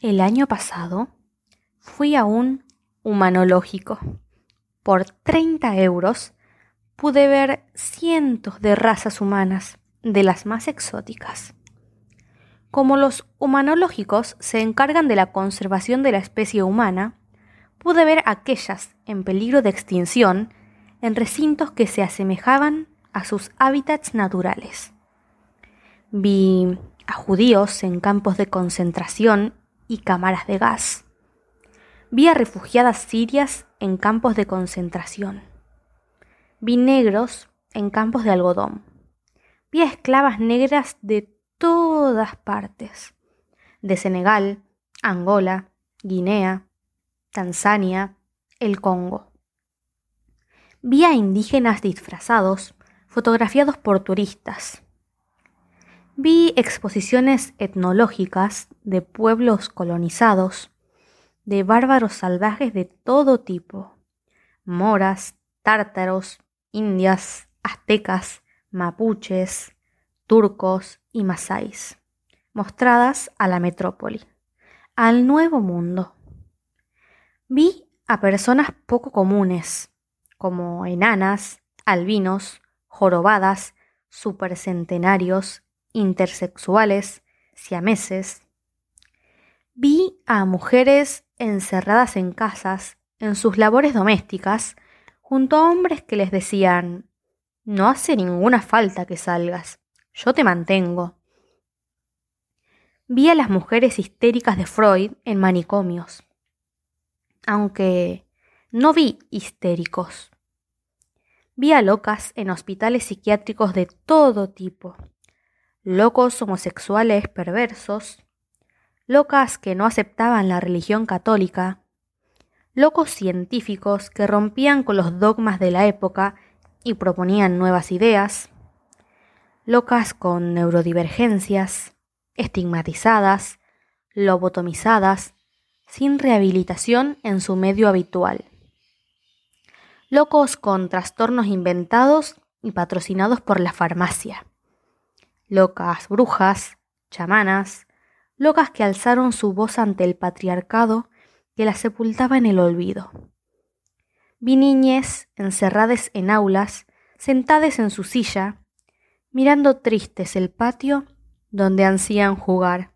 El año pasado fui a un humanológico. Por 30 euros pude ver cientos de razas humanas, de las más exóticas. Como los humanológicos se encargan de la conservación de la especie humana, pude ver aquellas en peligro de extinción en recintos que se asemejaban a sus hábitats naturales. Vi a judíos en campos de concentración y cámaras de gas. Vi a refugiadas sirias en campos de concentración. Vi negros en campos de algodón. Vi a esclavas negras de todas partes. De Senegal, Angola, Guinea, Tanzania, el Congo. Vi a indígenas disfrazados, fotografiados por turistas. Vi exposiciones etnológicas de pueblos colonizados, de bárbaros salvajes de todo tipo, moras, tártaros, indias, aztecas, mapuches, turcos y masáis, mostradas a la metrópoli, al nuevo mundo. Vi a personas poco comunes, como enanas, albinos, jorobadas, supercentenarios, intersexuales, siameses. Vi a mujeres encerradas en casas, en sus labores domésticas, junto a hombres que les decían No hace ninguna falta que salgas, yo te mantengo. Vi a las mujeres histéricas de Freud en manicomios, aunque no vi histéricos. Vi a locas en hospitales psiquiátricos de todo tipo, locos homosexuales perversos, locas que no aceptaban la religión católica, locos científicos que rompían con los dogmas de la época y proponían nuevas ideas, locas con neurodivergencias, estigmatizadas, lobotomizadas, sin rehabilitación en su medio habitual. Locos con trastornos inventados y patrocinados por la farmacia locas brujas, chamanas, locas que alzaron su voz ante el patriarcado que las sepultaba en el olvido. Vi niñes encerradas en aulas, sentadas en su silla, mirando tristes el patio donde ansían jugar.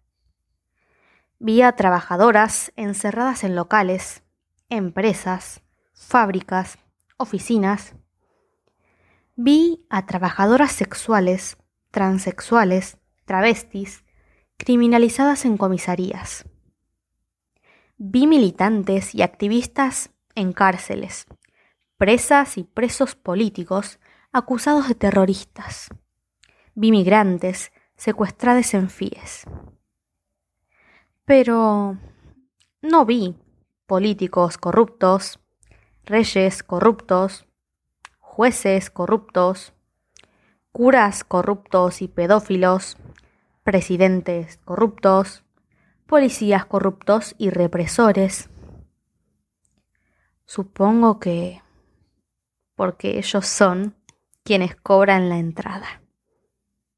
Vi a trabajadoras encerradas en locales, empresas, fábricas, oficinas. Vi a trabajadoras sexuales transexuales, travestis, criminalizadas en comisarías. Vi militantes y activistas en cárceles, presas y presos políticos acusados de terroristas. Vi migrantes secuestrados en FIES. Pero no vi políticos corruptos, reyes corruptos, jueces corruptos, curas corruptos y pedófilos, presidentes corruptos, policías corruptos y represores. Supongo que porque ellos son quienes cobran la entrada.